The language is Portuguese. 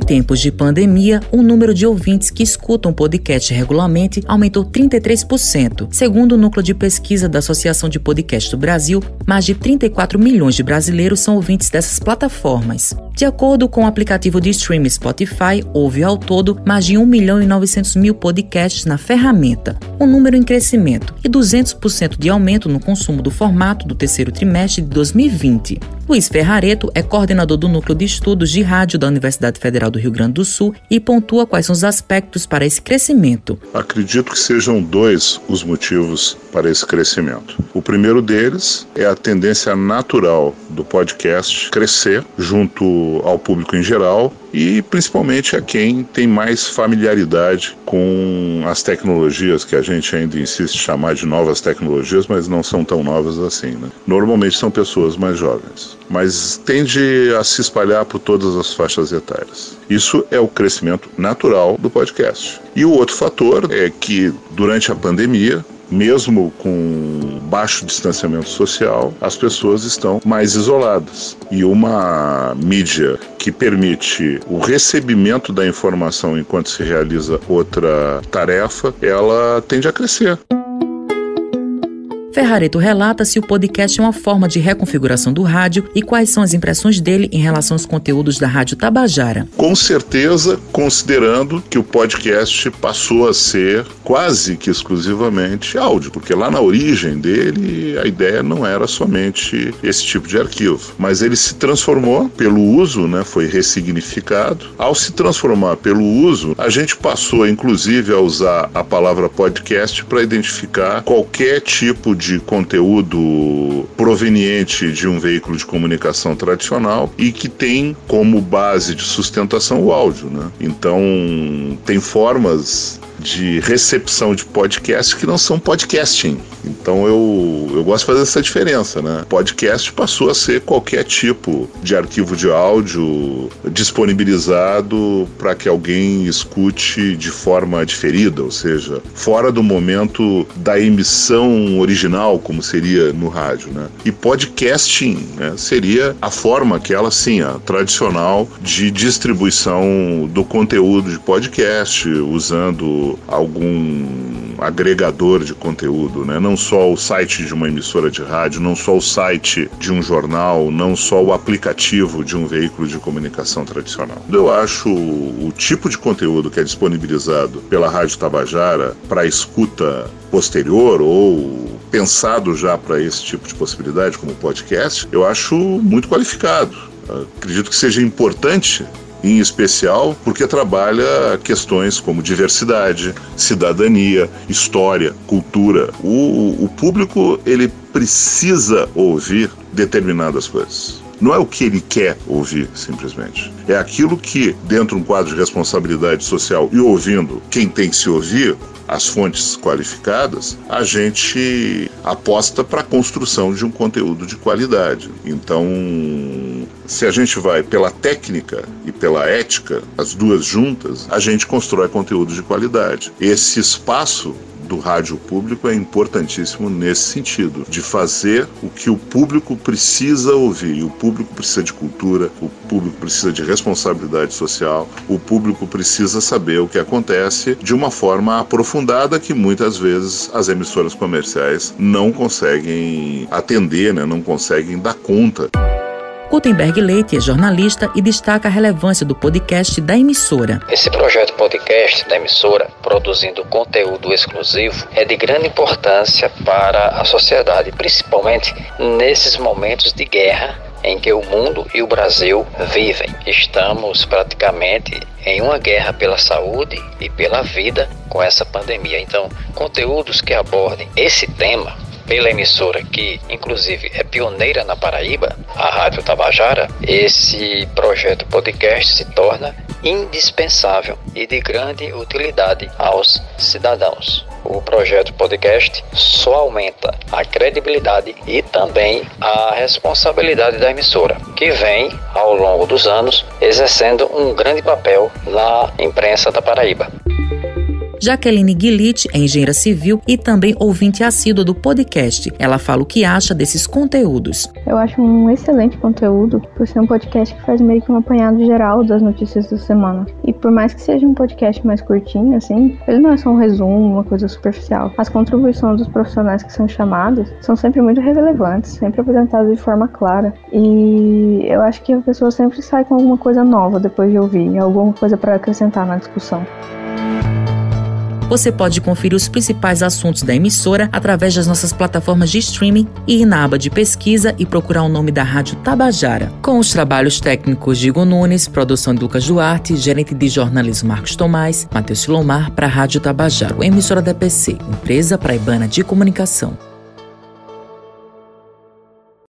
tempos de pandemia, o número de ouvintes que escutam podcast regularmente aumentou 33%. Segundo o núcleo de pesquisa da Associação de Podcast do Brasil, mais de 34 milhões de brasileiros são ouvintes dessas plataformas. De acordo com o aplicativo de streaming Spotify, houve ao todo mais de 1 milhão e 900 mil podcasts na ferramenta, um número em crescimento, e 200% de aumento no consumo do formato do terceiro trimestre de 2020. Luiz Ferrareto é coordenador do Núcleo de Estudos de Rádio da Universidade Federal do Rio Grande do Sul e pontua quais são os aspectos para esse crescimento. Acredito que sejam dois os motivos para esse crescimento. O primeiro deles é a tendência natural do podcast crescer junto ao público em geral e principalmente a quem tem mais familiaridade com as tecnologias que a gente ainda insiste chamar de novas tecnologias, mas não são tão novas assim. Né? Normalmente são pessoas mais jovens, mas tende a se espalhar por todas as faixas etárias. Isso é o crescimento natural do podcast. E o outro fator é que durante a pandemia mesmo com baixo distanciamento social, as pessoas estão mais isoladas. E uma mídia que permite o recebimento da informação enquanto se realiza outra tarefa, ela tende a crescer. Ferrareto relata se o podcast é uma forma de reconfiguração do rádio e quais são as impressões dele em relação aos conteúdos da Rádio Tabajara. Com certeza, considerando que o podcast passou a ser quase que exclusivamente áudio, porque lá na origem dele a ideia não era somente esse tipo de arquivo, mas ele se transformou pelo uso, né, foi ressignificado. Ao se transformar pelo uso, a gente passou inclusive a usar a palavra podcast para identificar qualquer tipo de de conteúdo proveniente de um veículo de comunicação tradicional e que tem como base de sustentação o áudio, né? Então, tem formas de recepção de podcast que não são podcasting. Então eu, eu gosto de fazer essa diferença, né? Podcast passou a ser qualquer tipo de arquivo de áudio disponibilizado para que alguém escute de forma diferida, ou seja, fora do momento da emissão original, como seria no rádio, né? E podcasting né, seria a forma aquela, sim, a tradicional de distribuição do conteúdo de podcast, usando algum agregador de conteúdo, né? não só o site de uma emissora de rádio, não só o site de um jornal, não só o aplicativo de um veículo de comunicação tradicional. Eu acho o tipo de conteúdo que é disponibilizado pela Rádio Tabajara para escuta posterior ou pensado já para esse tipo de possibilidade, como podcast, eu acho muito qualificado. Acredito que seja importante em especial porque trabalha questões como diversidade, cidadania, história, cultura. O, o público ele precisa ouvir determinadas coisas. Não é o que ele quer ouvir, simplesmente. É aquilo que, dentro de um quadro de responsabilidade social e ouvindo quem tem que se ouvir, as fontes qualificadas, a gente aposta para a construção de um conteúdo de qualidade. Então, se a gente vai pela técnica e pela ética, as duas juntas, a gente constrói conteúdo de qualidade. Esse espaço do rádio público é importantíssimo nesse sentido, de fazer o que o público precisa ouvir. O público precisa de cultura, o público precisa de responsabilidade social, o público precisa saber o que acontece de uma forma aprofundada que muitas vezes as emissoras comerciais não conseguem atender, né? não conseguem dar conta. Gutenberg Leite é jornalista e destaca a relevância do podcast da emissora. Esse projeto podcast da emissora, produzindo conteúdo exclusivo, é de grande importância para a sociedade, principalmente nesses momentos de guerra em que o mundo e o Brasil vivem. Estamos praticamente em uma guerra pela saúde e pela vida com essa pandemia. Então, conteúdos que abordem esse tema pela emissora que inclusive é pioneira na Paraíba, a Rádio Tabajara, esse projeto podcast se torna indispensável e de grande utilidade aos cidadãos. O projeto podcast só aumenta a credibilidade e também a responsabilidade da emissora, que vem, ao longo dos anos, exercendo um grande papel na imprensa da Paraíba. Jaqueline Guilite é engenheira civil e também ouvinte assídua do podcast. Ela fala o que acha desses conteúdos. Eu acho um excelente conteúdo, por ser um podcast que faz meio que um apanhado geral das notícias da semana. E por mais que seja um podcast mais curtinho, assim, ele não é só um resumo, uma coisa superficial. As contribuições dos profissionais que são chamados são sempre muito relevantes, sempre apresentadas de forma clara. E eu acho que a pessoa sempre sai com alguma coisa nova depois de ouvir, alguma coisa para acrescentar na discussão. Você pode conferir os principais assuntos da emissora através das nossas plataformas de streaming e ir na aba de pesquisa e procurar o nome da Rádio Tabajara. Com os trabalhos técnicos de Igor Nunes, produção de Lucas Duarte, gerente de jornalismo Marcos Tomás, Matheus Silomar para a Rádio Tabajara, emissora da PC, empresa praibana de comunicação.